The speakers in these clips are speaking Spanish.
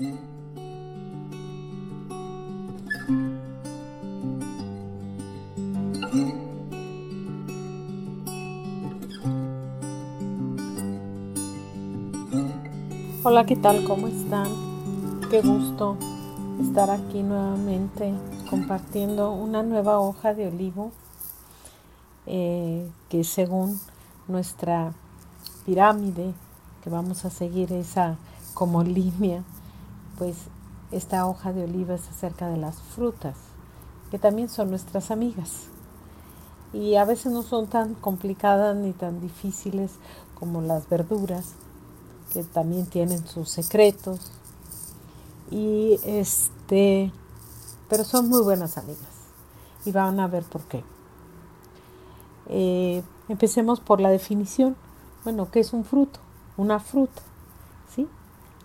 Hola, ¿qué tal? ¿Cómo están? Qué gusto estar aquí nuevamente compartiendo una nueva hoja de olivo eh, que según nuestra pirámide que vamos a seguir esa como línea, pues esta hoja de oliva es acerca de las frutas, que también son nuestras amigas. Y a veces no son tan complicadas ni tan difíciles como las verduras, que también tienen sus secretos. Y este, pero son muy buenas amigas. Y van a ver por qué. Eh, empecemos por la definición. Bueno, ¿qué es un fruto? Una fruta. ¿sí?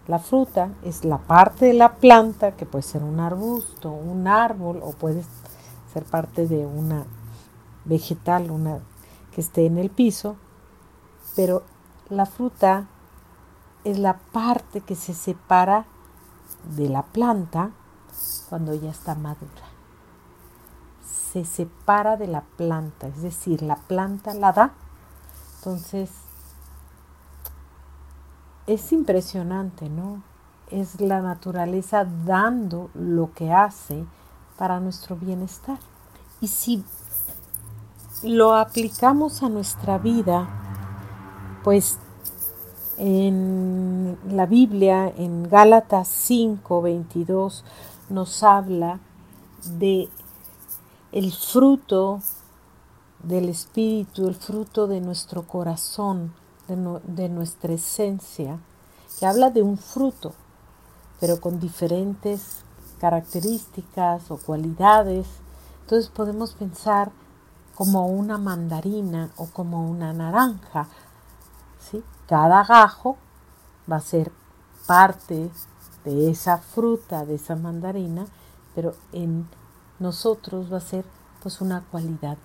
La fruta es la parte de la planta, que puede ser un arbusto, un árbol, o puede ser parte de una vegetal, una que esté en el piso. Pero la fruta es la parte que se separa de la planta cuando ya está madura. Se separa de la planta, es decir, la planta la da. Entonces, es impresionante, ¿no? Es la naturaleza dando lo que hace para nuestro bienestar. Y si lo aplicamos a nuestra vida, pues en la Biblia, en Gálatas 5, 22, nos habla de el fruto del Espíritu, el fruto de nuestro corazón, de, nuestra esencia, que habla de un fruto, pero con diferentes características o cualidades. Entonces podemos pensar como una mandarina o como una naranja cada gajo va a ser parte de esa fruta, de esa mandarina, pero en nosotros va a ser pues una cualidad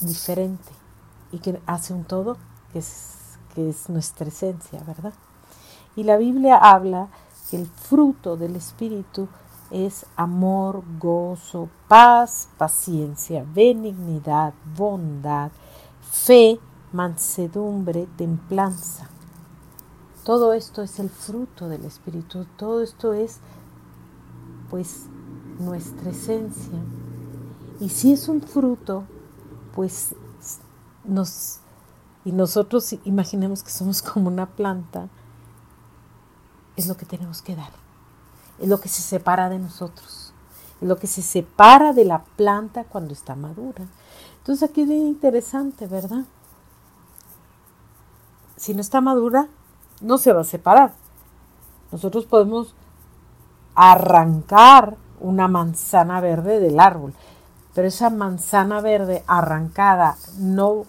diferente y que hace un todo que es, es nuestra esencia, ¿verdad? Y la Biblia habla que el fruto del Espíritu es amor, gozo, paz, paciencia, benignidad, bondad, fe, mansedumbre, templanza. Todo esto es el fruto del Espíritu, todo esto es pues nuestra esencia. Y si es un fruto, pues nos y nosotros imaginemos que somos como una planta, es lo que tenemos que dar. Es lo que se separa de nosotros. Es lo que se separa de la planta cuando está madura. Entonces aquí es interesante, ¿verdad? si no está madura, no se va a separar. Nosotros podemos arrancar una manzana verde del árbol, pero esa manzana verde arrancada, no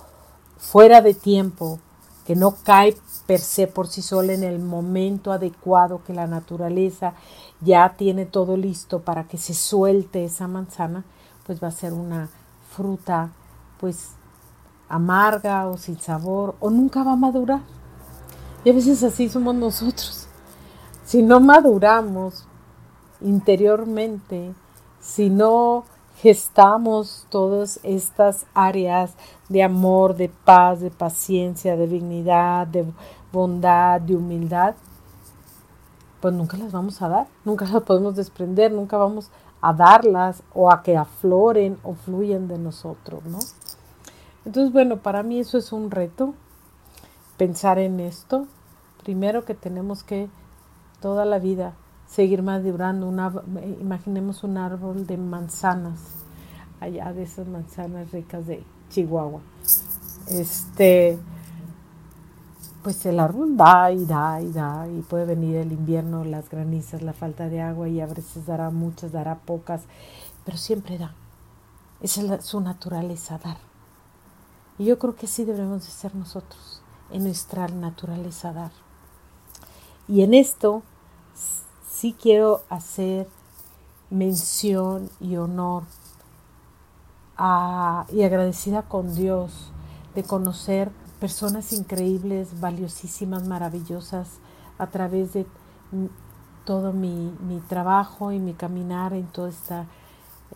fuera de tiempo, que no cae per se por sí sola en el momento adecuado que la naturaleza ya tiene todo listo para que se suelte esa manzana, pues va a ser una fruta pues amarga o sin sabor o nunca va a madurar. Y a veces así somos nosotros. Si no maduramos interiormente, si no gestamos todas estas áreas de amor, de paz, de paciencia, de dignidad, de bondad, de humildad, pues nunca las vamos a dar, nunca las podemos desprender, nunca vamos a darlas o a que afloren o fluyan de nosotros, ¿no? Entonces, bueno, para mí eso es un reto, pensar en esto. Primero que tenemos que toda la vida seguir madurando. Una, imaginemos un árbol de manzanas, allá de esas manzanas ricas de Chihuahua. Este, pues el árbol da y da y da y puede venir el invierno, las granizas, la falta de agua y a veces dará muchas, dará pocas, pero siempre da. Esa es su naturaleza, dar. Y yo creo que así debemos de ser nosotros, en nuestra naturaleza dar. Y en esto sí quiero hacer mención y honor y agradecida con Dios de conocer personas increíbles, valiosísimas, maravillosas a través de todo mi, mi trabajo y mi caminar en todo este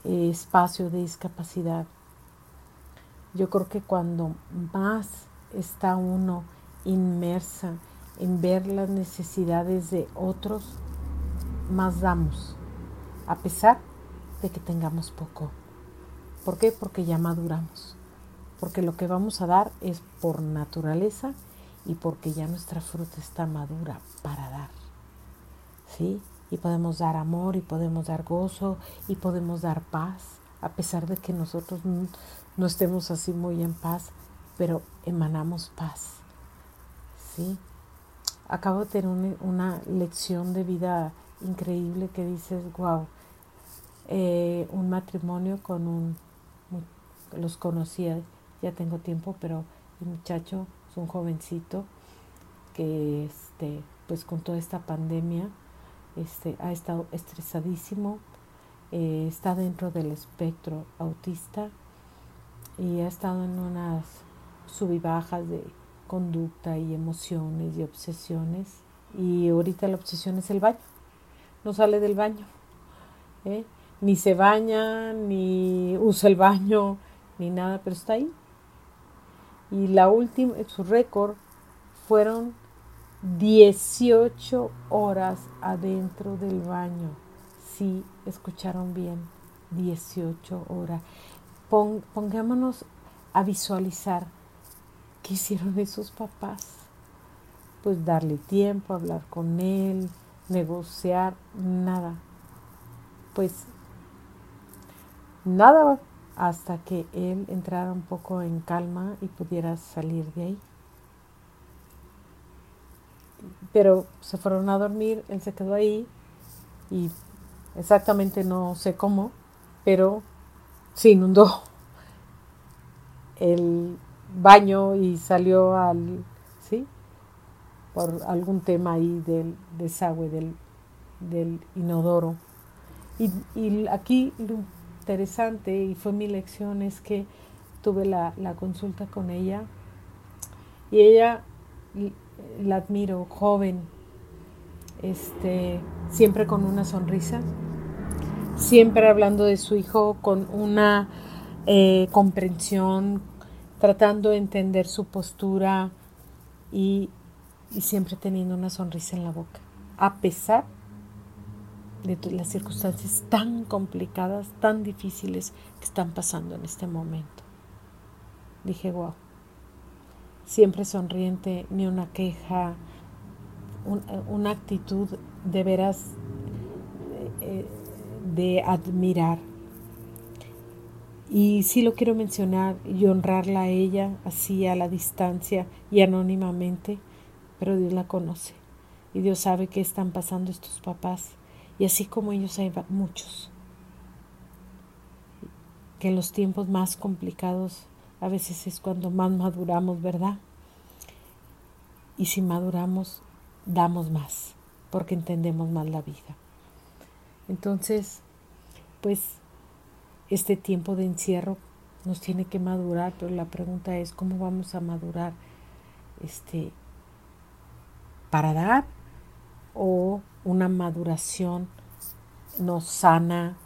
eh, espacio de discapacidad. Yo creo que cuando más está uno inmersa en ver las necesidades de otros, más damos, a pesar de que tengamos poco. ¿Por qué? Porque ya maduramos. Porque lo que vamos a dar es por naturaleza y porque ya nuestra fruta está madura para dar. ¿Sí? Y podemos dar amor y podemos dar gozo y podemos dar paz, a pesar de que nosotros no, estemos así muy en paz, pero emanamos paz. ¿Sí? Acabo de tener una lección de vida increíble que dices, wow, eh, un matrimonio con un, los conocía, ya tengo tiempo, pero el muchacho es un jovencito que este, pues con toda esta pandemia este, ha estado estresadísimo, eh, está dentro del espectro autista y ha estado en unas sub y bajas de conducta y emociones y obsesiones. Y ahorita la obsesión es el baño. No sale del baño. ¿eh? Ni se baña, ni usa el baño, ni nada, pero está ahí. Y la última, su récord fueron 18 horas adentro del baño. Sí, escucharon bien, 18 horas. pongámonos a visualizar qué hicieron esos papás. Pues darle tiempo, hablar con él, negociar, nada. Pues nada hasta que él entrara un poco en calma y pudiera salir de ahí. Pero se fueron a dormir, él se quedó ahí y exactamente no sé cómo, pero se inundó el baño y salió al. Por algún tema ahí del desagüe del, del inodoro. Y, y aquí interesante y fue mi lección es que tuve la, consulta con ella y ella la admiro, joven, este, siempre con una sonrisa, siempre hablando de su hijo con una eh, comprensión, tratando de entender su postura y, y siempre teniendo una sonrisa en la boca, a pesar de las circunstancias tan complicadas, tan difíciles que están pasando en este momento. Dije, wow, siempre sonriente, ni una queja, una actitud de veras eh, de admirar. Y sí lo quiero mencionar y honrarla a ella así a la distancia y anónimamente, pero Dios la conoce y Dios sabe qué están pasando estos papás y así como ellos hay muchos que en los tiempos más complicados a veces es cuando más maduramos, ¿verdad? Y si maduramos, damos más, porque entendemos más la vida. Entonces, pues este tiempo de encierro nos tiene que madurar, pero la pregunta es cómo vamos a madurar este para dar o una maduración no sana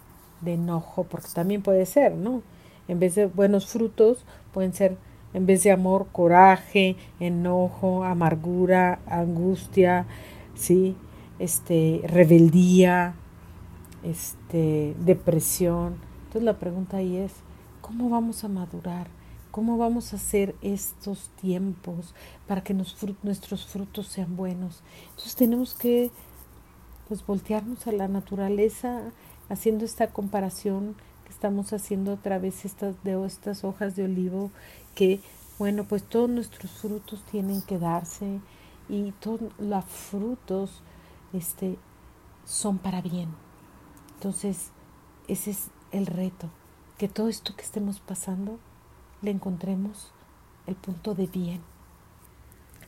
de enojo, porque también puede ser, ¿no? En vez de buenos frutos, pueden ser, en vez de amor, coraje, enojo, amargura, angustia, ¿sí? Este, rebeldía, este, depresión. Entonces la pregunta ahí es, ¿cómo vamos a madurar? ¿Cómo vamos a hacer estos tiempos para que nuestros frutos sean buenos? Entonces tenemos que pues voltearnos a la naturaleza haciendo esta comparación que estamos haciendo a través estas, de estas hojas de olivo que bueno pues todos nuestros frutos tienen que darse y todos los frutos este son para bien entonces ese es el reto que todo esto que estemos pasando le encontremos el punto de bien.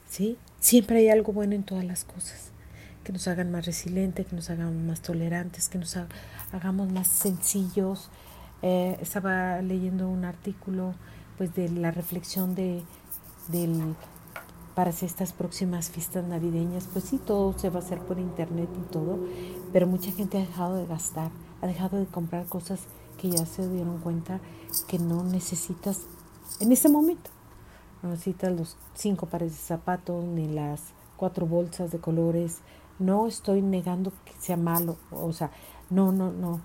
¿Sí? Siempre hay algo bueno en todas las cosas, que nos hagan más resilientes, que nos hagan más tolerantes, que nos hagamos más sencillos. Eh, estaba leyendo un artículo pues de la reflexión de, del para estas próximas fiestas navideñas. Pues sí, todo se va a hacer por internet y todo, pero mucha gente ha dejado de gastar, ha dejado de comprar cosas que ya se dieron cuenta que no necesitas en ese momento. No necesitas los cinco pares de zapatos ni las cuatro bolsas de colores. No estoy negando que sea malo, o sea, no, no, no.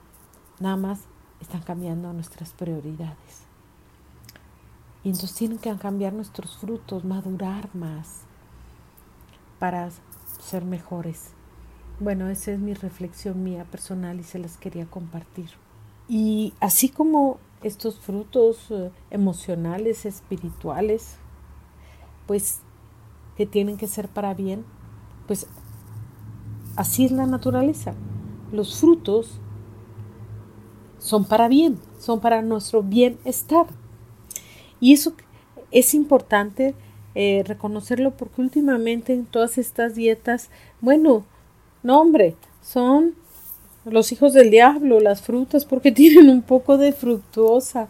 Nada más están cambiando nuestras prioridades. Y entonces tienen que cambiar nuestros frutos, madurar más para ser mejores. Bueno, esa es mi reflexión mía personal y se las quería compartir. Y así como estos frutos eh, emocionales, espirituales, pues que tienen que ser para bien, pues así es la naturaleza. Los frutos son para bien, son para nuestro bienestar. Y eso es importante eh, reconocerlo porque últimamente en todas estas dietas, bueno, no hombre, son los hijos del diablo, las frutas, porque tienen un poco de fructuosa,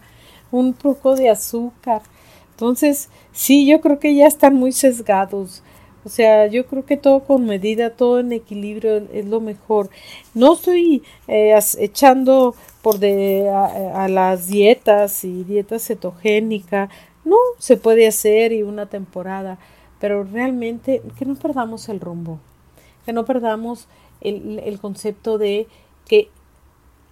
un poco de azúcar. Entonces, sí, yo creo que ya están muy sesgados. O sea, yo creo que todo con medida, todo en equilibrio es lo mejor. No estoy eh, echando por de, a, las dietas y dieta cetogénica. No, se puede hacer y una temporada, pero realmente que no perdamos el rumbo, que no perdamos el, el concepto de que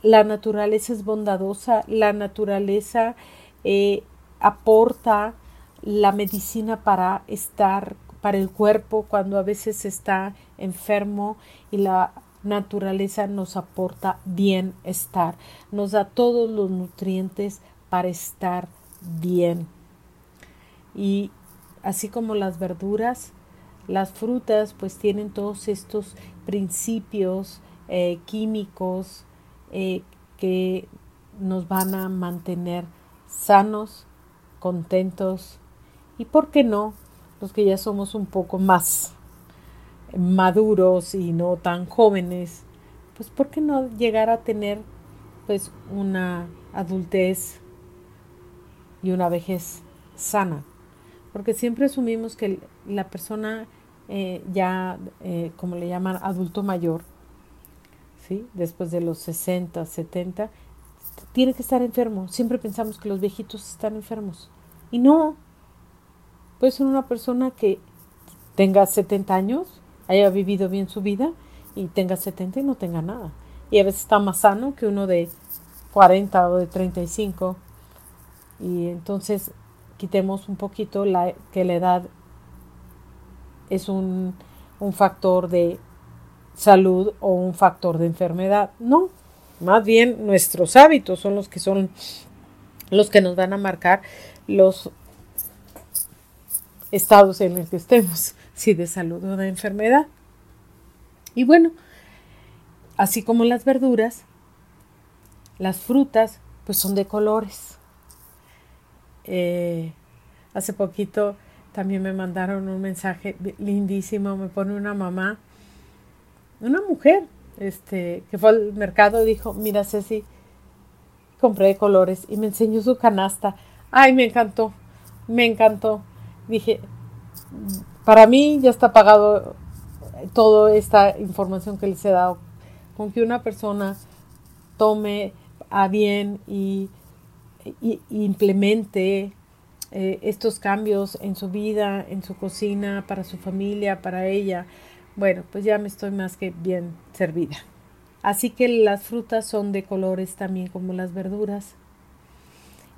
la naturaleza es bondadosa, la naturaleza eh, aporta la medicina para estar, para el cuerpo cuando a veces está enfermo y la naturaleza nos aporta bienestar, nos da todos los nutrientes para estar bien. Y así como las verduras, las frutas pues tienen todos estos principios eh, químicos eh, que nos van a mantener sanos, contentos y, ¿por qué no?, los que ya somos un poco más maduros y no tan jóvenes, pues ¿por qué no llegar a tener pues una adultez y una vejez sana? Porque siempre asumimos que la persona eh, ya, como le llaman, adulto mayor, después de los 60, 70, tiene que estar enfermo. Siempre pensamos que los viejitos están enfermos. Y no. Puede ser una persona que tenga 70 años haya vivido bien su vida y tenga 70 y no tenga nada. Y a veces está más sano que uno de 40 o de 35. Y entonces quitemos un poquito la, que la edad es un, un factor de salud o un factor de enfermedad. No, más bien nuestros hábitos son los que son los que nos van a marcar los estados en los que estemos si de salud o de enfermedad. Y bueno, así como las verduras, las frutas, pues son de colores. Eh, hace poquito también me mandaron un mensaje lindísimo, me pone una mamá, una mujer, este, que fue al mercado y dijo, mira Ceci, compré colores y me enseñó su canasta. Ay, me encantó, me encantó. Dije, para mí ya está pagado toda esta información que les he dado. Con que una persona tome a bien y, implemente eh, estos cambios en su vida, en su cocina, para su familia, para ella, bueno, pues ya me estoy más que bien servida. Así que las frutas son de colores también como las verduras.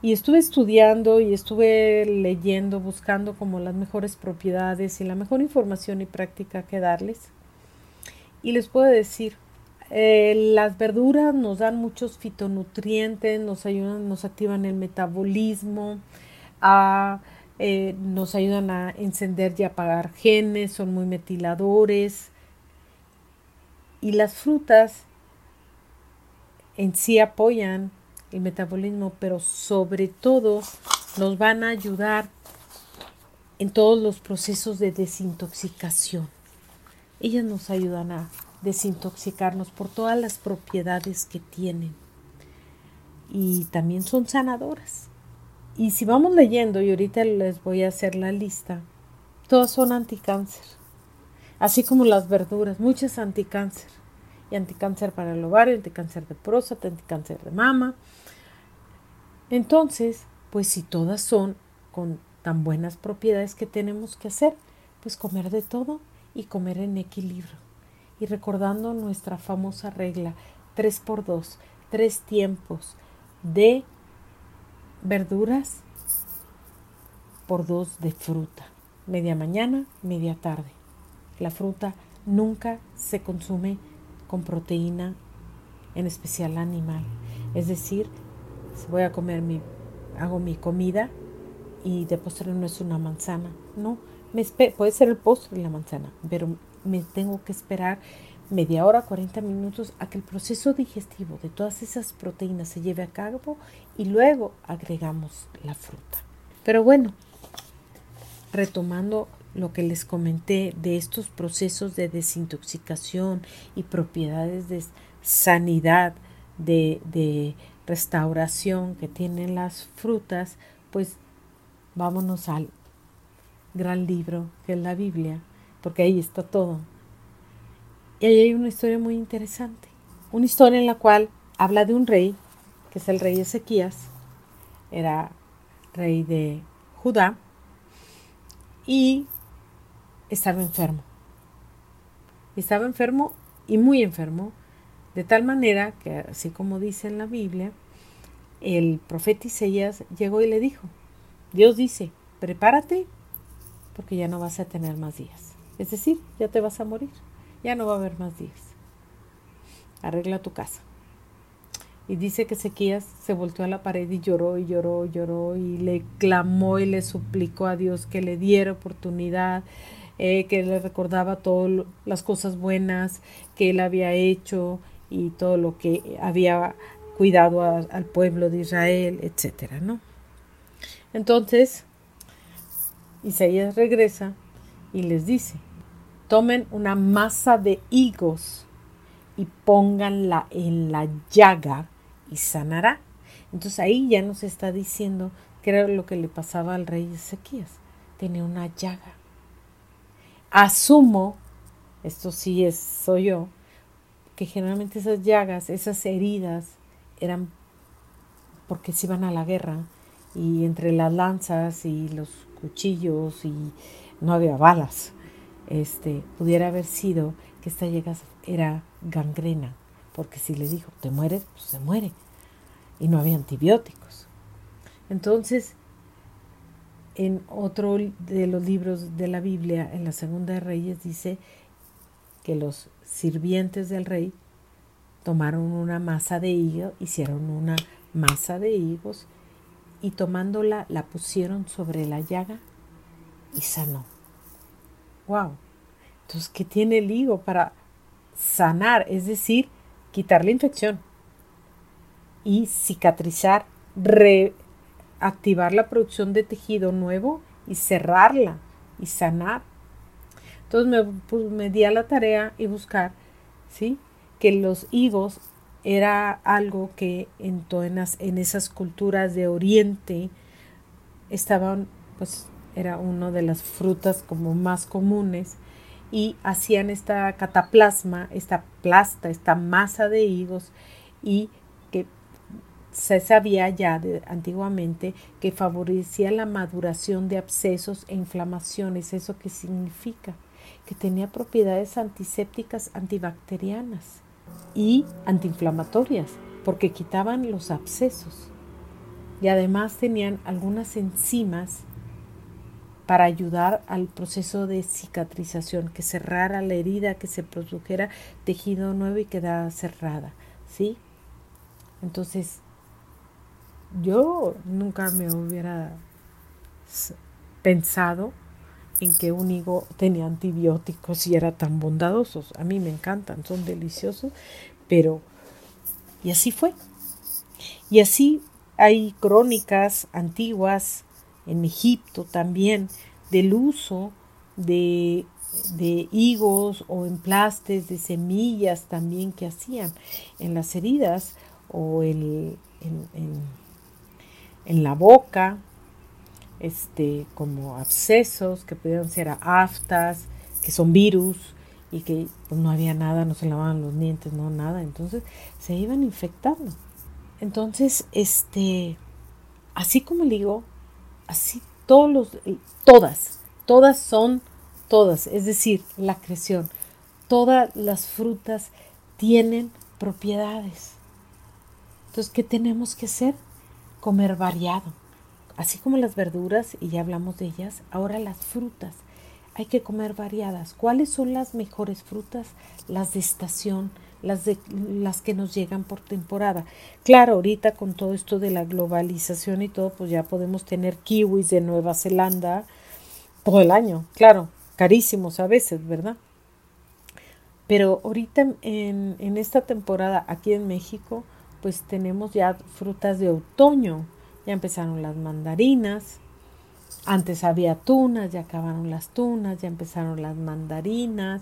Y estuve estudiando y estuve leyendo, buscando como las mejores propiedades y la mejor información y práctica que darles. Y les puedo decir, eh, las verduras nos dan muchos fitonutrientes, nos ayudan, nos activan el metabolismo, eh, nos ayudan a encender y apagar genes, son muy metiladores. Y las frutas en sí apoyan el metabolismo, pero sobre todo nos van a ayudar en todos los procesos de desintoxicación. Ellas nos ayudan a desintoxicarnos por todas las propiedades que tienen. Y también son sanadoras. Y si vamos leyendo, y ahorita les voy a hacer la lista, todas son anticáncer. Así como las verduras, muchas anticáncer. Y anticáncer para el ovario, anticáncer de próstata, anticáncer de mama. Entonces, pues si todas son con tan buenas propiedades que tenemos que hacer, pues comer de todo y comer en equilibrio. Y recordando nuestra famosa regla 3 por 2, tres tiempos de verduras por dos de fruta, media mañana, media tarde. La fruta nunca se consume con proteína, en especial animal. Es decir, voy a comer mi, hago mi comida y de postre no es una manzana, no, me puede ser el postre de la manzana, pero me tengo que esperar media hora, 40 minutos a que el proceso digestivo de todas esas proteínas se lleve a cabo y luego agregamos la fruta. Pero bueno, retomando lo que les comenté de estos procesos de desintoxicación y propiedades de sanidad, de, de restauración que tienen las frutas, pues vámonos al gran libro que es la Biblia, porque ahí está todo. Y ahí hay una historia muy interesante, una historia en la cual habla de un rey, que es el rey Ezequías, era rey de Judá, y estaba enfermo. Estaba enfermo y muy enfermo, de tal manera que, así como dice en la Biblia, el profeta Isaías llegó y le dijo, Dios dice, prepárate porque ya no vas a tener más días. Es decir, ya te vas a morir, ya no va a haber más días. Arregla tu casa. Y dice que Ezequías se volteó a la pared y lloró y lloró y lloró y le clamó y le suplicó a Dios que le diera oportunidad, eh, que le recordaba todas las cosas buenas que él había hecho y todo lo que había cuidado al pueblo de Israel, etcétera, ¿no? Entonces, Isaías regresa y les dice, tomen una masa de higos y pónganla en la llaga y sanará. Entonces ahí ya nos está diciendo que era lo que le pasaba al rey Ezequías. Tenía una llaga. Asumo, esto sí es, soy yo, que generalmente esas llagas, esas heridas eran porque se iban a la guerra y entre las lanzas y los cuchillos y no había balas, este, pudiera haber sido que esta llaga era gangrena, porque si le dijo, te mueres, pues se muere y no había antibióticos. Entonces, en otro de los libros de la Biblia, en la Segunda de Reyes, dice que los sirvientes del rey tomaron una masa de higo, hicieron una masa de higos y tomándola la pusieron sobre la llaga y sanó. ¡Wow! Entonces, ¿qué tiene el higo para sanar? Es decir, quitar la infección y cicatrizar, reactivar la producción de tejido nuevo y cerrarla y sanar. Entonces me, pues, me di a la tarea y buscar, ¿sí? Que los higos era algo que en, todas, en esas culturas de Oriente estaban, pues era una de las frutas como más comunes y hacían esta cataplasma, esta plasta, esta masa de higos y se sabía ya de, antiguamente que favorecía la maduración de abscesos e inflamaciones. ¿Eso qué significa? Que tenía propiedades antisépticas, antibacterianas y antiinflamatorias, porque quitaban los abscesos. Y además tenían algunas enzimas para ayudar al proceso de cicatrización, que cerrara la herida, que se produjera tejido nuevo y quedara cerrada, ¿sí? Entonces, yo nunca me hubiera pensado en que un higo tenía antibióticos y era tan bondadosos. A mí me encantan, son deliciosos, pero y así fue. Y así hay crónicas antiguas en Egipto también del uso de, de higos o emplastes de semillas también que hacían en las heridas o en, en en la boca, este, como abscesos, que pudieron ser aftas, que son virus y que pues, no había nada, no se lavaban los dientes, no nada, entonces se iban infectando. Entonces, este, así como digo, así todos los, todas, todas son todas, es decir, la creación, todas las frutas tienen propiedades. Entonces, ¿qué tenemos que hacer? Comer variado. Así como las verduras, y ya hablamos de ellas, ahora las frutas. Hay que comer variadas. ¿Cuáles son las mejores frutas? Las de estación, las, de, las que nos llegan por temporada. Claro, ahorita con todo esto de la globalización y todo, pues ya podemos tener kiwis de Nueva Zelanda todo el año. Claro, carísimos a veces, ¿verdad? Pero ahorita en, en esta temporada aquí en México, pues tenemos ya frutas de otoño. Ya empezaron las mandarinas. Antes había tunas, ya acabaron las tunas, ya empezaron las mandarinas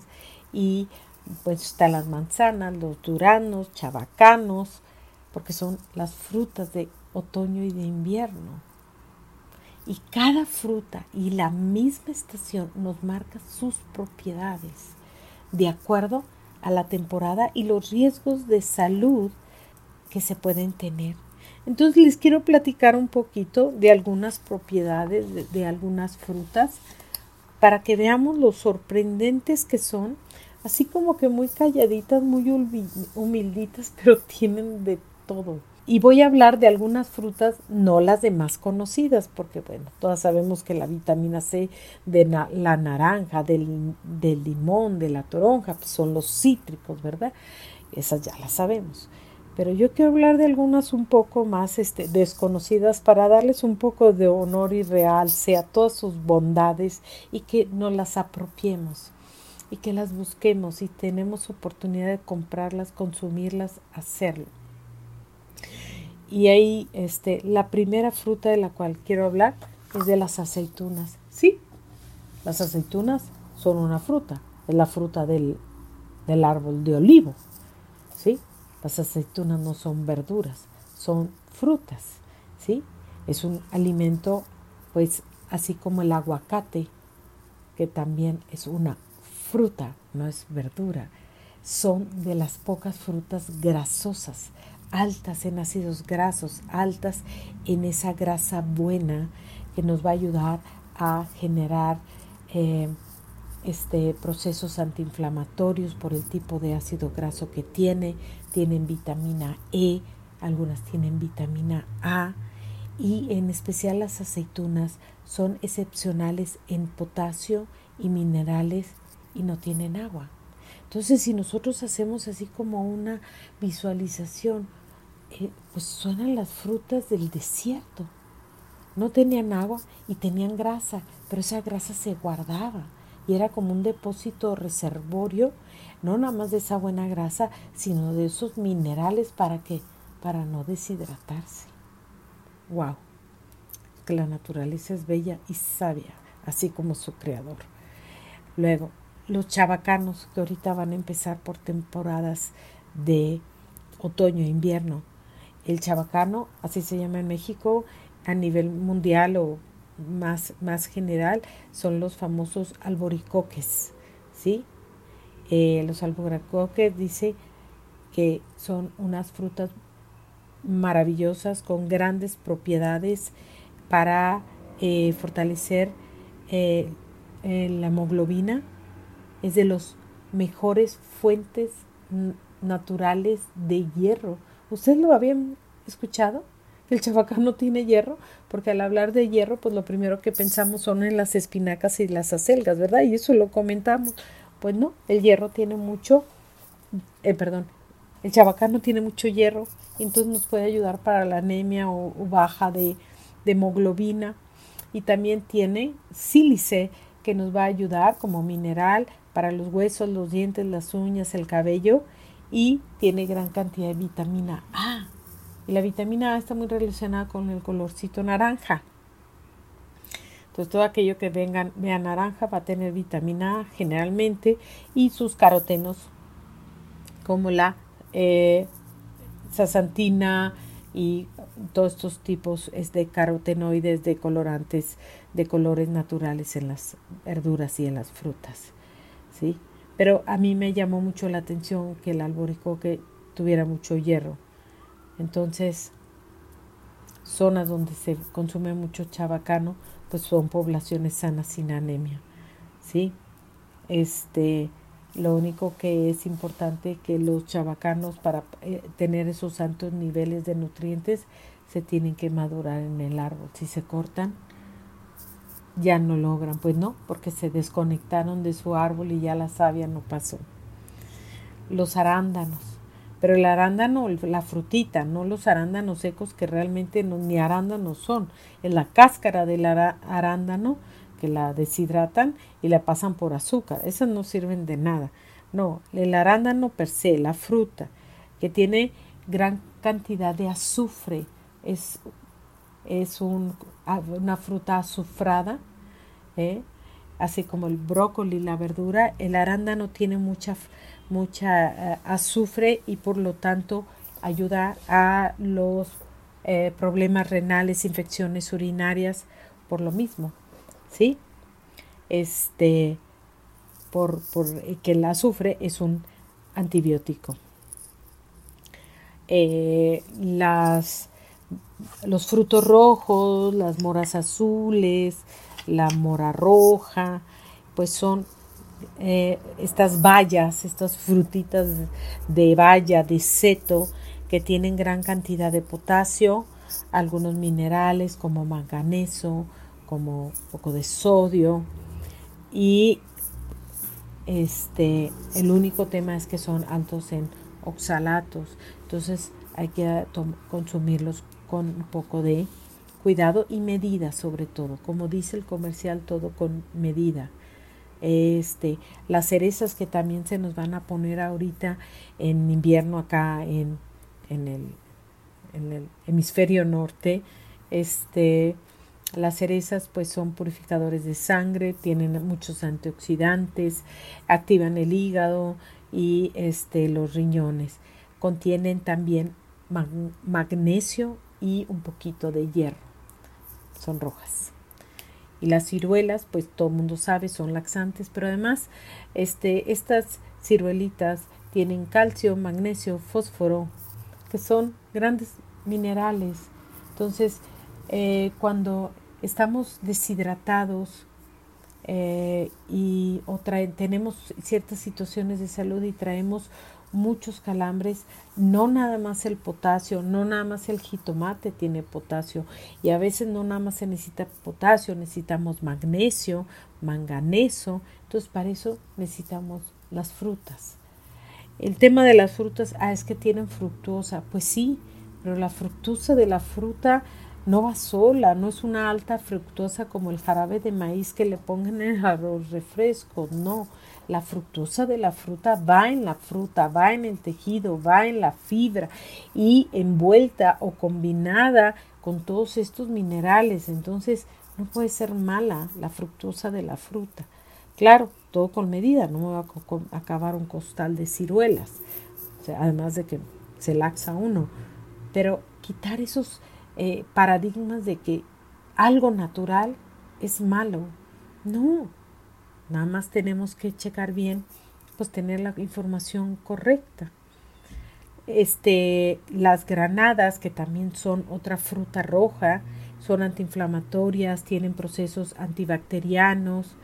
y pues están las manzanas, los duranos, chabacanos, porque son las frutas de otoño y de invierno. Y cada fruta y la misma estación nos marca sus propiedades de acuerdo a la temporada y los riesgos de salud que se pueden tener. Entonces les quiero platicar un poquito de algunas propiedades de, algunas frutas para que veamos lo sorprendentes que son, así como que muy calladitas, muy humilditas, pero tienen de todo. Y voy a hablar de algunas frutas, no las de más conocidas, porque bueno, todas sabemos que la vitamina C de la naranja, del, limón, de la toronja, pues son los cítricos, ¿verdad? Esas ya las sabemos. Pero yo quiero hablar de algunas un poco más este, desconocidas para darles un poco de honor y realce a todas sus bondades y que nos las apropiemos y que las busquemos y tenemos oportunidad de comprarlas, consumirlas, hacerlo. Y ahí, este, la primera fruta de la cual quiero hablar es de las aceitunas. Sí, las aceitunas son una fruta, es la fruta del, del árbol de olivo. ¿Sí? Las aceitunas no son verduras, son frutas. ¿Sí? Es un alimento, pues, así como el aguacate, que también es una fruta, no es verdura. Son de las pocas frutas grasosas altas en ácidos grasos, altas en esa grasa buena que nos va a ayudar a generar eh, este, procesos antiinflamatorios por el tipo de ácido graso que tiene. Tienen vitamina E, algunas tienen vitamina A y en especial las aceitunas son excepcionales en potasio y minerales y no tienen agua. Entonces, si nosotros hacemos así como una visualización, eh, pues suenan las frutas del desierto. No tenían agua y tenían grasa, pero esa grasa se guardaba y era como un depósito reservorio, no nada más de esa buena grasa, sino de esos minerales para que para no deshidratarse. Wow. Que la naturaleza es bella y sabia, así como su creador. Luego, los chabacanos que ahorita van a empezar por temporadas de otoño e invierno el chabacano, así se llama en México, a nivel mundial o más, más general, son los famosos alboricoques, ¿sí? Eh, los alboricoques dice que son unas frutas maravillosas con grandes propiedades para eh, fortalecer eh, la hemoglobina. Es de los mejores fuentes naturales de hierro ¿Ustedes lo habían escuchado? El chabacano tiene hierro, porque al hablar de hierro, pues lo primero que pensamos son en las espinacas y las acelgas, ¿verdad? Y eso lo comentamos. Pues no, el hierro tiene mucho, eh, perdón, el chabacano tiene mucho hierro, entonces nos puede ayudar para la anemia o, baja de, de hemoglobina. Y también tiene sílice, que nos va a ayudar como mineral para los huesos, los dientes, las uñas, el cabello y tiene gran cantidad de vitamina A. Y la vitamina A está muy relacionada con el colorcito naranja. Entonces todo aquello que vengan, vea naranja va a tener vitamina A generalmente y sus carotenos como la eh, y todos estos tipos de carotenoides, de colorantes, de colores naturales en las verduras y en las frutas. ¿Sí? Pero a mí me llamó mucho la atención que el alboricoque tuviera mucho hierro. Entonces, zonas donde se consume mucho chabacano, pues son poblaciones sanas sin anemia. ¿sí? Este, lo único que es importante que los chabacanos para eh, tener esos altos niveles de nutrientes se tienen que madurar en el árbol. Si se cortan, ya no logran, pues no, porque se desconectaron de su árbol y ya la savia no pasó. Los arándanos, pero el arándano, la frutita, no los arándanos secos que realmente no, ni arándanos son, es la cáscara del arándano que la deshidratan y la pasan por azúcar. Esas no sirven de nada. No, el arándano per se, la fruta, que tiene gran cantidad de azufre, es, es una fruta azufrada, ¿eh? así como el brócoli, la verdura. El arándano tiene mucha, mucha eh, azufre y por lo tanto ayuda a los eh, problemas renales, infecciones urinarias, por lo mismo. ¿sí? Este, por, por que el azufre es un antibiótico. Las, los frutos rojos, las moras azules, la mora roja, pues son eh, estas bayas, estas frutitas de baya, de seto, que tienen gran cantidad de potasio, algunos minerales como manganeso, como poco de sodio y este el único tema es que son altos en oxalatos. Entonces hay que consumirlos con un poco de cuidado y medida sobre todo como dice el comercial todo con medida este las cerezas que también se nos van a poner ahorita en invierno acá en, en el hemisferio norte este las cerezas pues son purificadores de sangre, tienen muchos antioxidantes, activan el hígado y este, los riñones. Contienen también magnesio y un poquito de hierro. Son rojas. Y las ciruelas, pues todo el mundo sabe, son laxantes, pero además este, estas ciruelitas tienen calcio, magnesio, fósforo, que son grandes minerales. Entonces, eh, cuando estamos deshidratados eh, y o tenemos ciertas situaciones de salud y traemos muchos calambres, no nada más el potasio, no nada más el jitomate tiene potasio y a veces no nada más se necesita potasio, necesitamos magnesio, manganeso, entonces para eso necesitamos las frutas. El tema de las frutas, ah, es que tienen fructuosa, pues sí, pero la fructuosa de la fruta no va sola, no es una alta fructuosa como el jarabe de maíz que le pongan en el arroz refresco, no. La fructosa de la fruta va en la fruta, va en el tejido, va en la fibra y envuelta o combinada con todos estos minerales. Entonces, no puede ser mala la fructosa de la fruta. Claro, todo con medida, no me va a acabar un costal de ciruelas, además de que se laxa uno. Pero quitar esos eh, paradigmas de que algo natural es malo. No, nada más tenemos que checar bien, pues tener la información correcta. Este, las granadas, que también son otra fruta roja, son antiinflamatorias, tienen procesos antibacterianos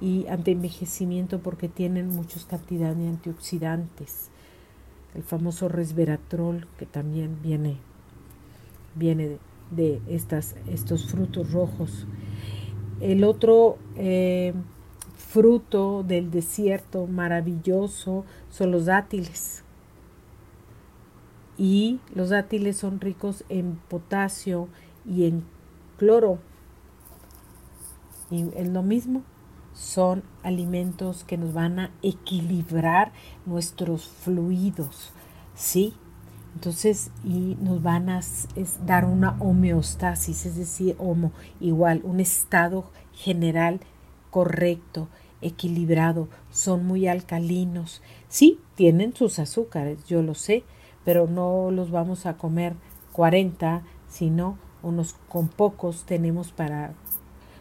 y antienvejecimiento porque tienen muchas cantidades de antioxidantes. El famoso resveratrol que también viene viene de, estas, estos frutos rojos. El otro eh, fruto del desierto maravilloso son los dátiles. Y los dátiles son ricos en potasio y en cloro. Y es lo mismo, son alimentos que nos van a equilibrar nuestros fluidos, ¿sí? Entonces, y nos van a dar una homeostasis, es decir, homo, igual, un estado general correcto, equilibrado, son muy alcalinos. Sí, tienen sus azúcares, yo lo sé, pero no los vamos a comer 40, sino unos con pocos tenemos para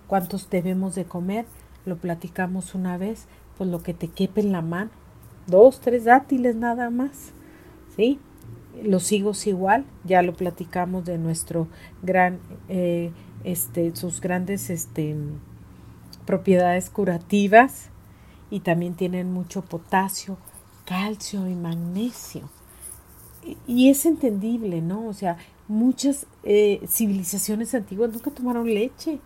cuántos debemos de comer. Lo platicamos una vez, pues lo que te quepe en la mano. Dos, tres dátiles nada más. ¿Sí? Los higos igual, ya lo platicamos de nuestro gran, eh, este, sus grandes este, propiedades curativas y también tienen mucho potasio, calcio y magnesio. Y, es entendible, ¿no? O sea, muchas eh, civilizaciones antiguas nunca tomaron leche.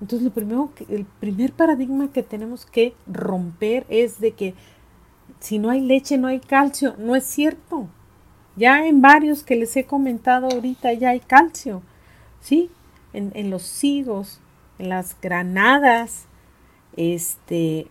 Entonces, lo primero, el primer paradigma que tenemos que romper es de que si no hay leche no hay calcio. No es cierto. Ya en varios que les he comentado ahorita ya hay calcio. ¿Sí? En, en los higos, las granadas, este,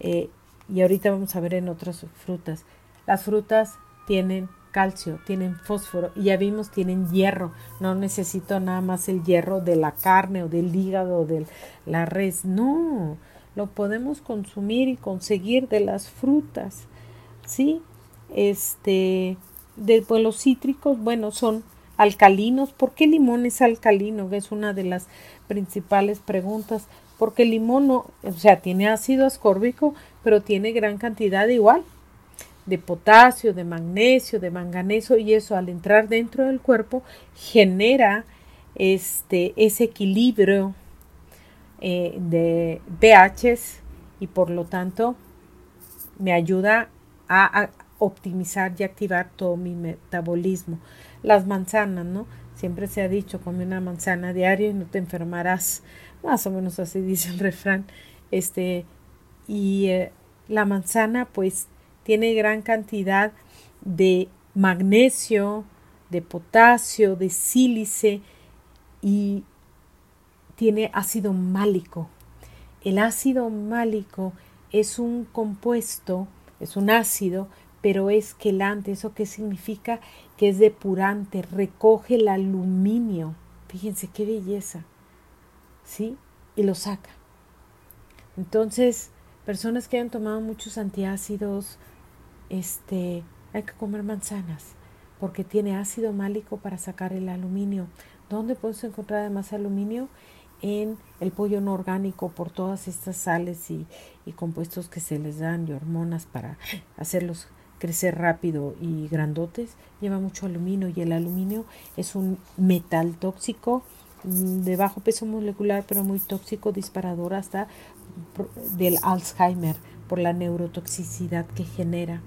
eh, y ahorita vamos a ver en otras frutas. Las frutas tienen calcio, tienen fósforo y ya vimos tienen hierro. No necesito nada más el hierro de la carne o del hígado o de la res. No, lo podemos consumir y conseguir de las frutas. ¿Sí? Este, de pues, los cítricos, bueno, son alcalinos. ¿Por qué limón es alcalino? es una de las principales preguntas porque el limón no, o sea, tiene ácido ascórbico, pero tiene gran cantidad igual de potasio, de magnesio, de manganeso y eso al entrar dentro del cuerpo genera este ese equilibrio eh, de pHs y por lo tanto me ayuda a, optimizar y activar todo mi metabolismo. Las manzanas, ¿no? Siempre se ha dicho, come una manzana diario y no te enfermarás más o menos así dice el refrán. Este, y eh, la manzana pues tiene gran cantidad de magnesio, de potasio, de sílice y tiene ácido málico. El ácido málico es un compuesto, es un ácido, pero es quelante. ¿Eso qué significa? Que es depurante, recoge el aluminio. Fíjense qué belleza. ¿sí? Y lo saca. Entonces, personas que hayan tomado muchos antiácidos, este, hay que comer manzanas porque tiene ácido málico para sacar el aluminio. ¿Dónde podemos encontrar además aluminio? En el pollo no orgánico por todas estas sales y, y compuestos que se les dan y hormonas para hacerlos crecer rápido y grandotes. Lleva mucho aluminio y el aluminio es un metal tóxico Mm, de bajo peso molecular, pero muy tóxico, disparador hasta del Alzheimer por la neurotoxicidad que genera.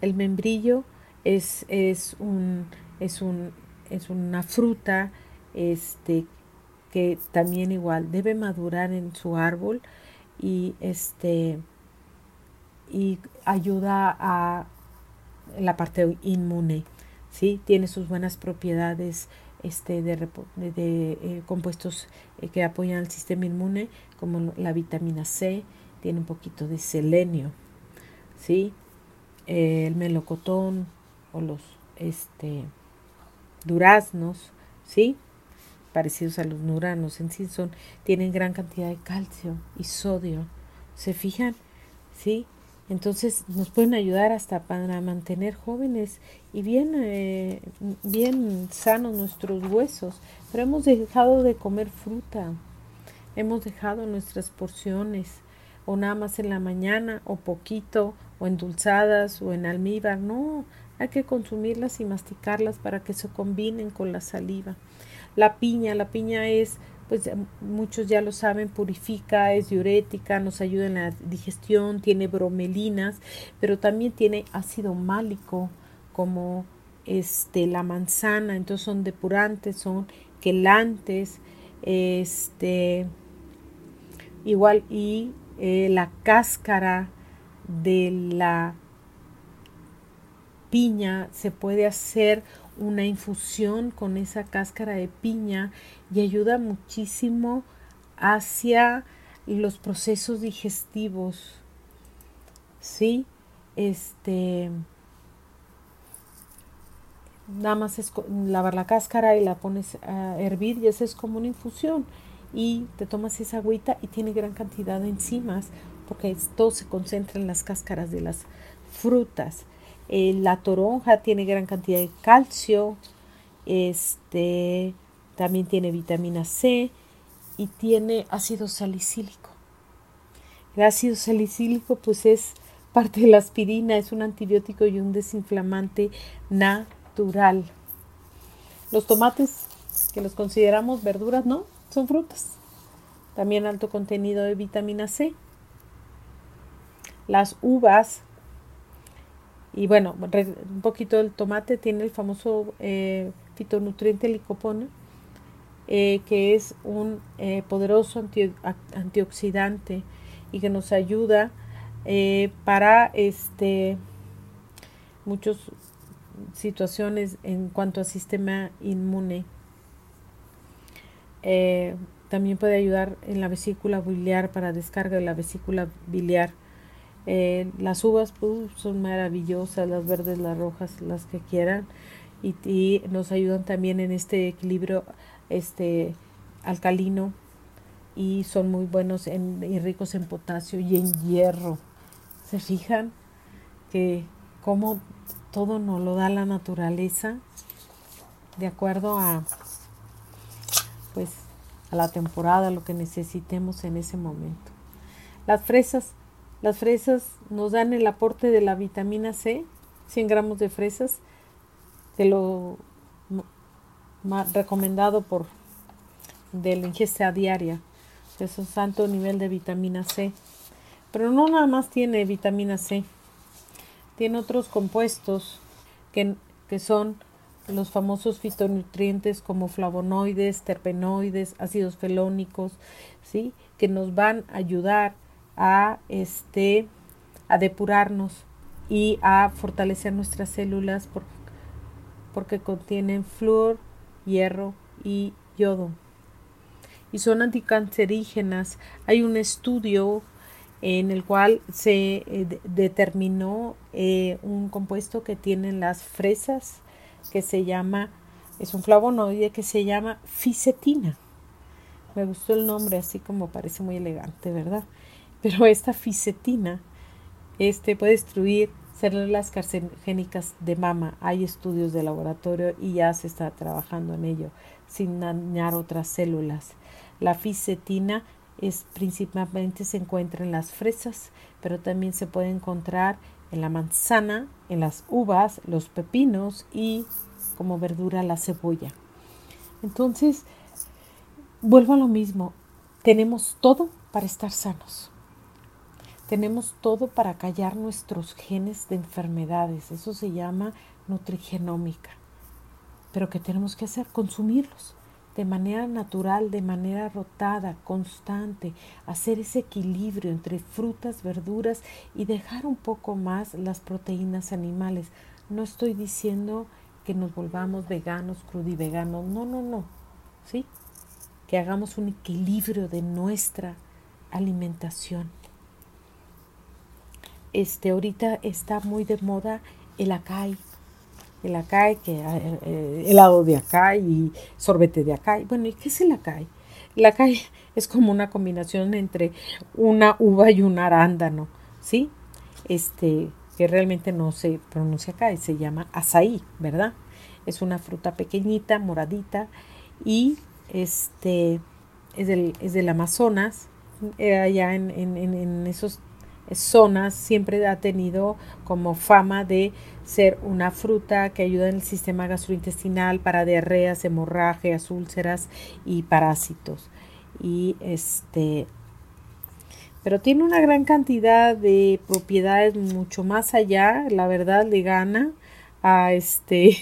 El membrillo es, es, un, es, un, es una fruta este, que también igual debe madurar en su árbol y, este, y ayuda a la parte inmune. ¿sí? Tiene sus buenas propiedades este, de, eh, compuestos eh, que apoyan al sistema inmune, como la vitamina C, tiene un poquito de selenio, ¿sí? el melocotón o los este, duraznos, ¿sí? parecidos a los nuranos en sí son, tienen gran cantidad de calcio y sodio. ¿Se fijan? ¿Sí? Entonces nos pueden ayudar hasta para mantener jóvenes y bien, eh, bien sanos nuestros huesos. Pero hemos dejado de comer fruta, hemos dejado nuestras porciones o nada más en la mañana o poquito o endulzadas o en almíbar. No, hay que consumirlas y masticarlas para que se combinen con la saliva. La piña, la piña es pues muchos ya lo saben, purifica, es diurética, nos ayuda en la digestión, tiene bromelinas, pero también tiene ácido málico como este la manzana, entonces son depurantes, son quelantes, este igual y eh, la cáscara de la piña se puede hacer una infusión con esa cáscara de piña y ayuda muchísimo hacia los procesos digestivos. ¿Sí? Este nada más es lavar la cáscara y la pones a hervir y eso es como una infusión y te tomas esa agüita y tiene gran cantidad de enzimas porque todo se concentra en las cáscaras de las frutas Eh, la toronja tiene gran cantidad de calcio, este, también tiene vitamina C y tiene ácido salicílico. El ácido salicílico pues es parte de la aspirina, es un antibiótico y un desinflamante natural. Los tomates, que los consideramos verduras, no, son frutas. También alto contenido de vitamina C. Las uvas, y bueno, un poquito del tomate tiene el famoso eh, fitonutriente licopona, eh, que es un eh, poderoso antioxidante y que nos ayuda para este muchas situaciones en cuanto al sistema inmune. también puede ayudar en la vesícula biliar para descarga de la vesícula biliar eh, las uvas pues, son maravillosas, las verdes, las rojas, las que quieran. Y, nos ayudan también en este equilibrio este, alcalino y son muy buenos en, y ricos en potasio y en hierro. ¿Se fijan que como todo nos lo da la naturaleza de acuerdo a pues a la temporada, lo que necesitemos en ese momento. Las fresas las fresas nos dan el aporte de la vitamina C, 100 gramos de fresas, de lo recomendado por de la ingesta diaria. Es alto nivel de vitamina C. Pero no nada más tiene vitamina C. Tiene otros compuestos que, que son los famosos fitonutrientes como flavonoides, terpenoides, ácidos felónicos, ¿sí? que nos van a ayudar a, este, a depurarnos y a fortalecer nuestras células porque contienen flúor, hierro y yodo. Y son anticancerígenas. Hay un estudio en el cual se eh, determinó eh, un compuesto que tienen las fresas que se llama, es un flavonoide que se llama fisetina. Me gustó el nombre, así como parece muy elegante, ¿verdad? Pero esta fisetina este, puede destruir células carcinogénicas de mama. Hay estudios de laboratorio y ya se está trabajando en ello, sin dañar otras células. La fisetina es principalmente se encuentra en las fresas, pero también se puede encontrar en la manzana, en las uvas, los pepinos y como verdura la cebolla. Entonces, vuelvo a lo mismo, tenemos todo para estar sanos. Tenemos todo para callar nuestros genes de enfermedades. Eso se llama nutrigenómica. Pero ¿qué tenemos que hacer? Consumirlos de manera natural, de manera rotada, constante, hacer ese equilibrio entre frutas, verduras y dejar un poco más las proteínas animales. No estoy diciendo que nos volvamos veganos, crudiveganos, no, no, no, ¿sí? Que hagamos un equilibrio de nuestra alimentación. Este, ahorita está muy de moda el acai. El acai, que eh, eh, helado de acai y sorbete de acai. Bueno, ¿y qué es el acai? El acai es como una combinación entre una uva y un arándano, ¿sí? Este, que realmente no se pronuncia acai, se llama azaí, ¿verdad? Es una fruta pequeñita, moradita, y este es del, es del Amazonas, eh, allá en, en, en esos zonas siempre ha tenido como fama de ser una fruta que ayuda en el sistema gastrointestinal para diarreas, hemorragias, úlceras y parásitos. Y este pero tiene una gran cantidad de propiedades mucho más allá, la verdad le gana a este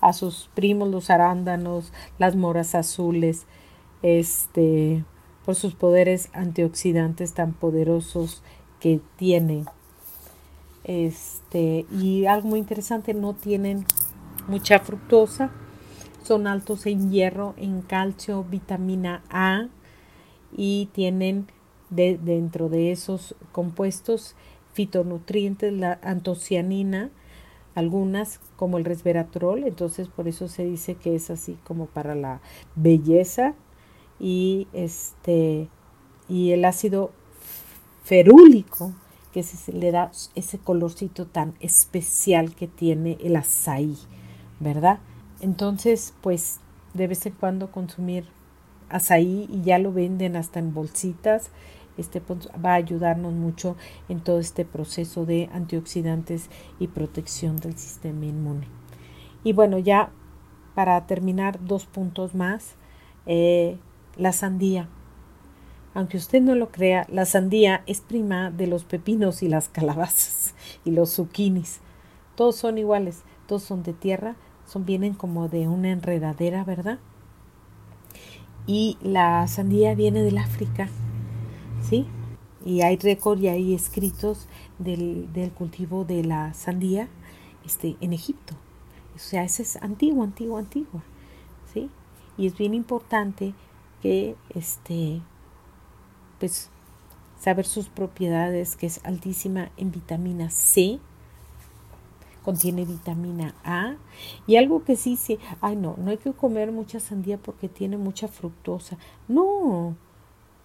a sus primos los arándanos, las moras azules, este por sus poderes antioxidantes tan poderosos que tiene. Este, y algo muy interesante, no tienen mucha fructosa, son altos en hierro, en calcio, vitamina A y tienen de, dentro de esos compuestos fitonutrientes, la antocianina, algunas como el resveratrol, entonces por eso se dice que es así como para la belleza y este y el ácido ferúlico, que se le da ese colorcito tan especial que tiene el azaí, ¿verdad? Entonces, pues de vez en cuando consumir azaí y ya lo venden hasta en bolsitas. Este pues, va a ayudarnos mucho en todo este proceso de antioxidantes y protección del sistema inmune. Y bueno, ya para terminar, dos puntos más. Eh, la sandía. Aunque usted no lo crea, la sandía es prima de los pepinos y las calabazas y los zucchinis. Todos son iguales, todos son de tierra, son vienen como de una enredadera, ¿verdad? Y la sandía viene del África, ¿sí? Y hay récord y hay escritos del, del cultivo de la sandía este, en Egipto. O sea, ese es antiguo, antiguo, antiguo, ¿sí? Y es bien importante que este pues saber sus propiedades que es altísima en vitamina C contiene vitamina A. Y algo que sí sí ay no no hay que comer mucha sandía porque tiene mucha fructosa. No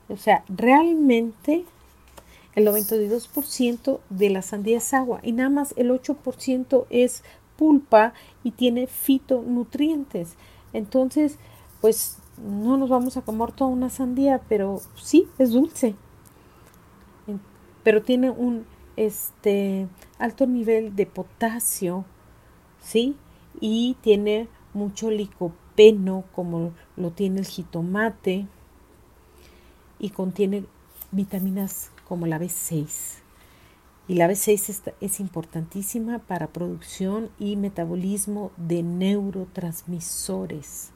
o sea realmente el 92% de la sandía es agua y nada más el 8% es pulpa y tiene fitonutrientes. Entonces pues no nos vamos a comer toda una sandía, pero sí, es dulce. Pero tiene un este alto nivel de potasio, ¿sí? Y tiene mucho licopeno, como lo tiene el jitomate, y contiene vitaminas como la B6. Y la B6 es, es importantísima para producción y metabolismo de neurotransmisores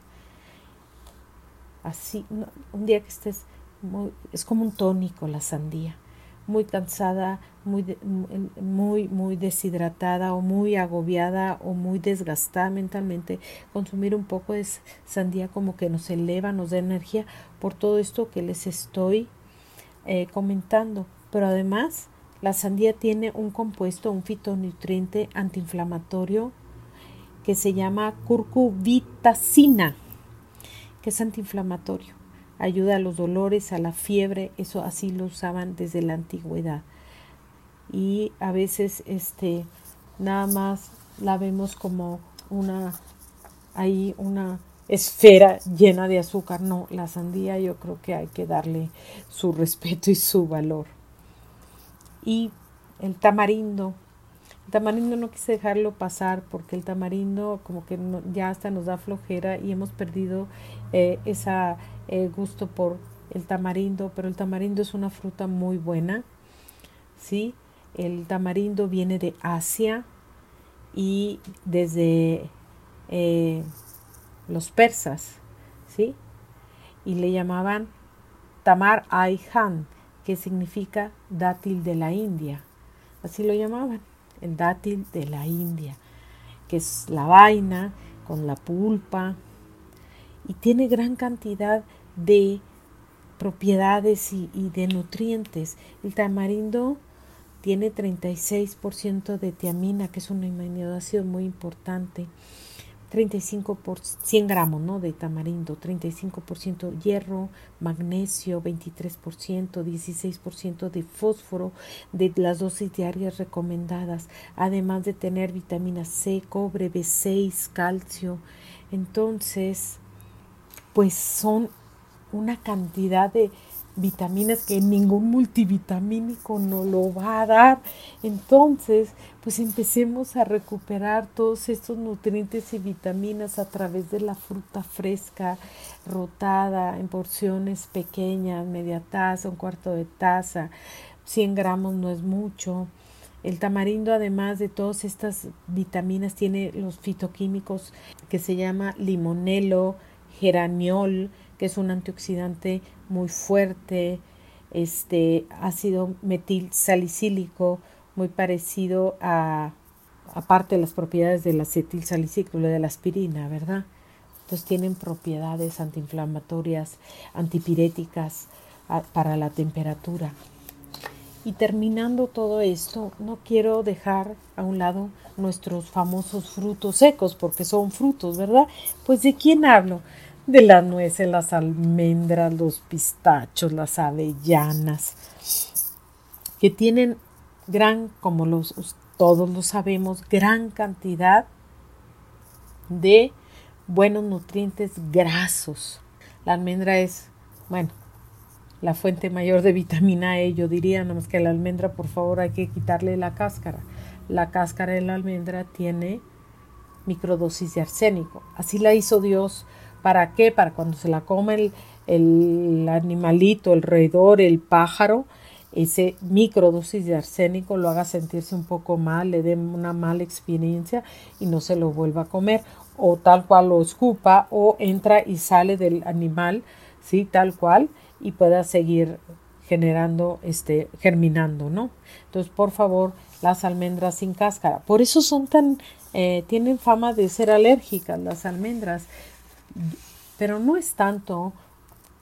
así, un día que estés, muy, es como un tónico la sandía, muy cansada, muy, muy, muy deshidratada o muy agobiada o muy desgastada mentalmente, consumir un poco de sandía como que nos eleva, nos da energía por todo esto que les estoy eh, comentando. Pero además, la sandía tiene un compuesto, un fitonutriente antiinflamatorio que se llama curcubitacina que es antiinflamatorio. Ayuda a los dolores, a la fiebre, eso así lo usaban desde la antigüedad. Y a veces este nada más la vemos como una ahí una esfera llena de azúcar. No, la sandía yo creo que hay que darle su respeto y su valor. Y el tamarindo, el tamarindo no quise dejarlo pasar porque el tamarindo como que ya hasta nos da flojera y hemos perdido eh, ese eh, gusto por el tamarindo, pero el tamarindo es una fruta muy buena, ¿sí? El tamarindo viene de Asia y desde eh, los persas, ¿sí? Y le llamaban Tamar Aihan, que significa dátil de la India. Así lo llamaban dátil de la India, que es la vaina con la pulpa y tiene gran cantidad de propiedades y, de nutrientes. El tamarindo tiene 36% de tiamina, que es un aminoácido muy importante. 35 por 100 gramos ¿no? de tamarindo, 35% hierro, magnesio, 23%, 16% de fósforo de las dosis diarias recomendadas, además de tener vitamina C, cobre, B6, calcio. Entonces, pues son una cantidad de vitaminas que ningún multivitamínico no lo va a dar. Entonces, pues empecemos a recuperar todos estos nutrientes y vitaminas a través de la fruta fresca, rotada en porciones pequeñas, media taza, un cuarto de taza, 100 gramos no es mucho. El tamarindo, además de todas estas vitaminas, tiene los fitoquímicos que se llama limonelo, geraniol, que es un antioxidante muy fuerte, este ácido metil salicílico muy parecido a aparte de las propiedades del acetil salicílico, de la aspirina, ¿verdad? Entonces tienen propiedades antiinflamatorias, antipiréticas para la temperatura. Y terminando todo esto, no quiero dejar a un lado nuestros famosos frutos secos, porque son frutos, ¿verdad? Pues de quién hablo? De las nueces, las almendras, los pistachos, las avellanas, que tienen gran, como todos lo sabemos, gran cantidad de buenos nutrientes grasos. La almendra es, bueno, la fuente mayor de vitamina E, yo diría, más que la almendra, por favor, hay que quitarle la cáscara. La cáscara de la almendra tiene microdosis de arsénico. Así la hizo Dios. ¿Para qué? Para cuando se la come el, animalito, el roedor, el pájaro, ese microdosis de arsénico lo haga sentirse un poco mal, le dé una mala experiencia y no se lo vuelva a comer o tal cual lo escupa o entra y sale del animal, sí, tal cual y pueda seguir generando, este, germinando, ¿no? Entonces, por favor, las almendras sin cáscara. Por eso son tan, eh, tienen fama de ser alérgicas las almendras, pero no es tanto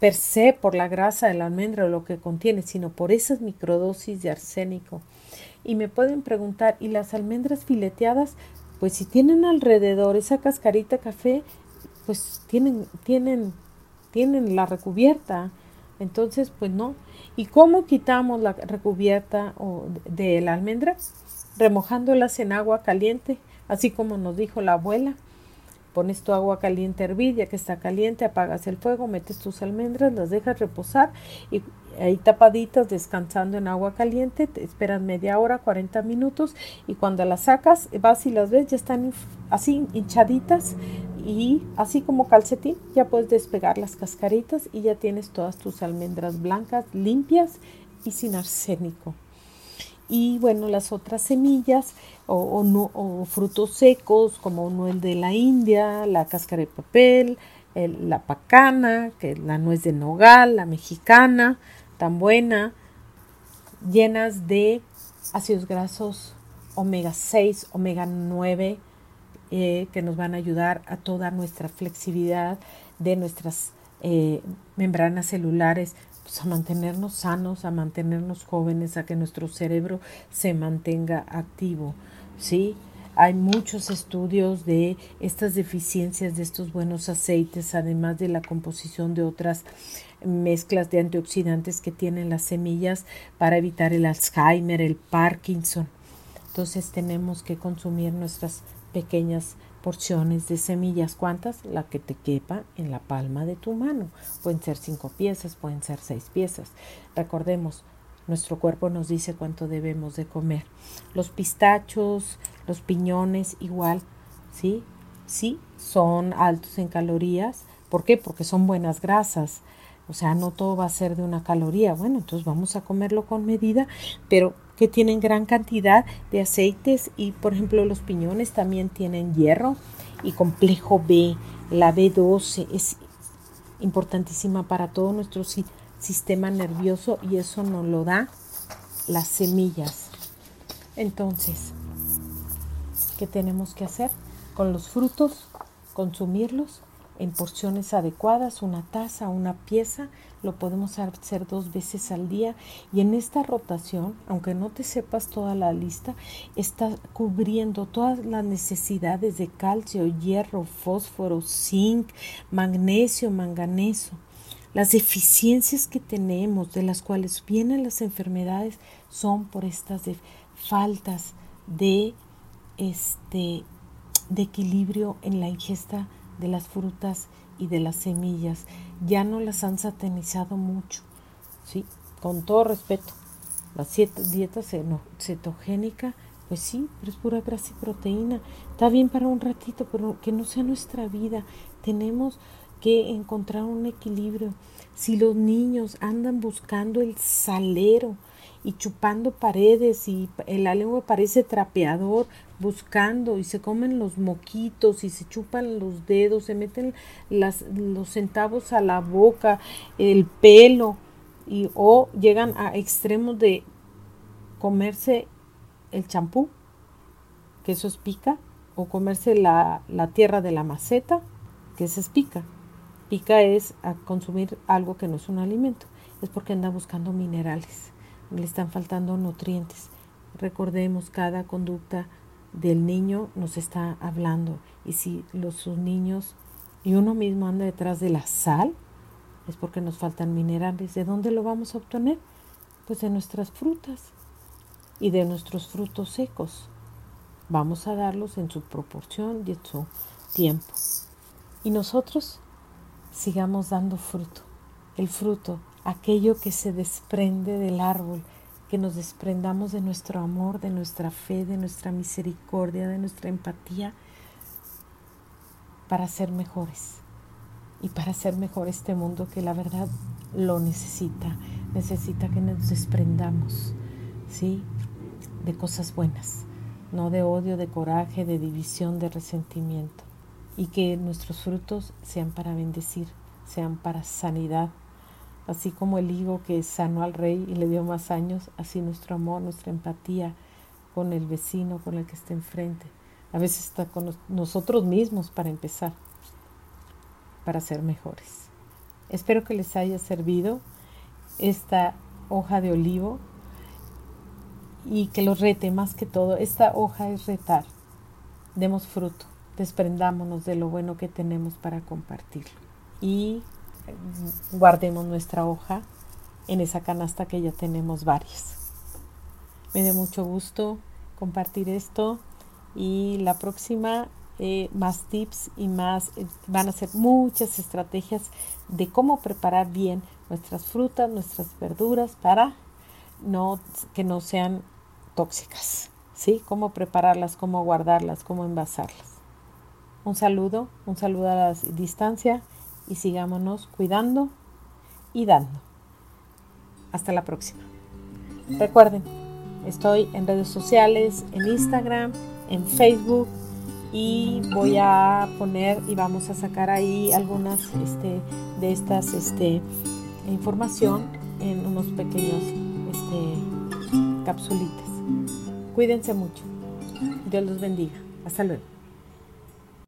per se por la grasa de la almendra o lo que contiene, sino por esas microdosis de arsénico. Y me pueden preguntar, ¿y las almendras fileteadas? Pues si tienen alrededor esa cascarita café, pues tienen, tienen, tienen la recubierta. Entonces, pues no. ¿Y cómo quitamos la recubierta de la almendra? Remojándolas en agua caliente, así como nos dijo la abuela. Pones tu agua caliente a hervir, ya que está caliente, apagas el fuego, metes tus almendras, las dejas reposar y ahí tapaditas, descansando en agua caliente, te esperas media hora, 40 minutos y cuando las sacas, vas y las ves, ya están así hinchaditas y así como calcetín, ya puedes despegar las cascaritas y ya tienes todas tus almendras blancas, limpias y sin arsénico. Y bueno, las otras semillas o, frutos secos como el de la India, la cáscara de papel, la pacana, que es la nuez de nogal, la mexicana, tan buena, llenas de ácidos grasos omega 6, omega 9, eh, que nos van a ayudar a toda nuestra flexibilidad de nuestras eh, membranas celulares, a mantenernos sanos, a mantenernos jóvenes, a que nuestro cerebro se mantenga activo, ¿sí? Hay muchos estudios de estas deficiencias de estos buenos aceites, además de la composición de otras mezclas de antioxidantes que tienen las semillas para evitar el Alzheimer, el Parkinson. Entonces tenemos que consumir nuestras pequeñas porciones de semillas. ¿Cuántas? La que te quepa en la palma de tu mano. Pueden ser cinco piezas, pueden ser seis piezas. Recordemos, nuestro cuerpo nos dice cuánto debemos de comer. Los pistachos, los piñones, igual, ¿sí? Sí, son altos en calorías. ¿Por qué? Porque son buenas grasas. O sea, no todo va a ser de una caloría. Bueno, entonces vamos a comerlo con medida, pero que tienen gran cantidad de aceites y por ejemplo los piñones también tienen hierro y complejo B. La B12 es importantísima para todo nuestro sistema nervioso y eso nos lo da las semillas. Entonces, ¿qué tenemos que hacer? Con los frutos, consumirlos en porciones adecuadas, una taza, una pieza, lo podemos hacer dos veces al día y en esta rotación, aunque no te sepas toda la lista, está cubriendo todas las necesidades de calcio, hierro, fósforo, zinc, magnesio, manganeso. Las deficiencias que tenemos, de las cuales vienen las enfermedades, son por estas faltas de, este, de equilibrio en la ingesta de las frutas y de las semillas. Ya no las han satanizado mucho, ¿sí? Con todo respeto. La dieta cetogénica, pues sí, pero es pura grasa y proteína. Está bien para un ratito, pero que no sea nuestra vida. Tenemos que encontrar un equilibrio. Si los niños andan buscando el salero, y chupando paredes y la lengua parece trapeador buscando y se comen los moquitos y se chupan los dedos, se meten las, los centavos a la boca, el pelo y o llegan a extremos de comerse el champú, que eso es pica, o comerse la, la tierra de la maceta, que eso es pica. Pica es a consumir algo que no es un alimento, es porque anda buscando minerales le están faltando nutrientes. Recordemos, cada conducta del niño nos está hablando. Y si los niños y uno mismo anda detrás de la sal, es porque nos faltan minerales. ¿De dónde lo vamos a obtener? Pues de nuestras frutas. y de nuestros frutos secos. Vamos a darlos en su proporción y en su tiempo. Y nosotros sigamos dando fruto, el fruto, aquello que se desprende del árbol, que nos desprendamos de nuestro amor, de nuestra fe, de nuestra misericordia, de nuestra empatía, para ser mejores y para hacer mejor este mundo que la verdad lo necesita, necesita que nos desprendamos, ¿sí? De cosas buenas, no de odio, de coraje, de división, de resentimiento y que nuestros frutos sean para bendecir, sean para sanidad. Así como el higo que sanó al rey y le dio más años, así nuestro amor, nuestra empatía con el vecino, con el que está enfrente. A veces está con nosotros mismos para empezar, para ser mejores. Espero que les haya servido esta hoja de olivo y que los rete más que todo. Esta hoja es retar. Demos fruto desprendámonos de lo bueno que tenemos para compartirlo y guardemos nuestra hoja en esa canasta que ya tenemos varias. Me da mucho gusto compartir esto y la próxima eh, más tips y más eh, van a ser muchas estrategias de cómo preparar bien nuestras frutas, nuestras verduras para no que no sean tóxicas, ¿sí? Cómo prepararlas, cómo guardarlas, cómo envasarlas. Un saludo, un saludo a la distancia y sigámonos cuidando y dando. Hasta la próxima. Recuerden, estoy en redes sociales, en Instagram, en Facebook y voy a poner y vamos a sacar ahí algunas este, de estas este, información en unos pequeños este, capsulitas. Cuídense mucho. Dios los bendiga. Hasta luego.